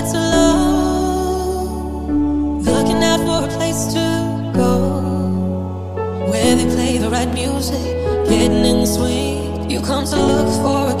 nights alone, looking out for a place to go where they play the right music, getting in the swing. You come to look for a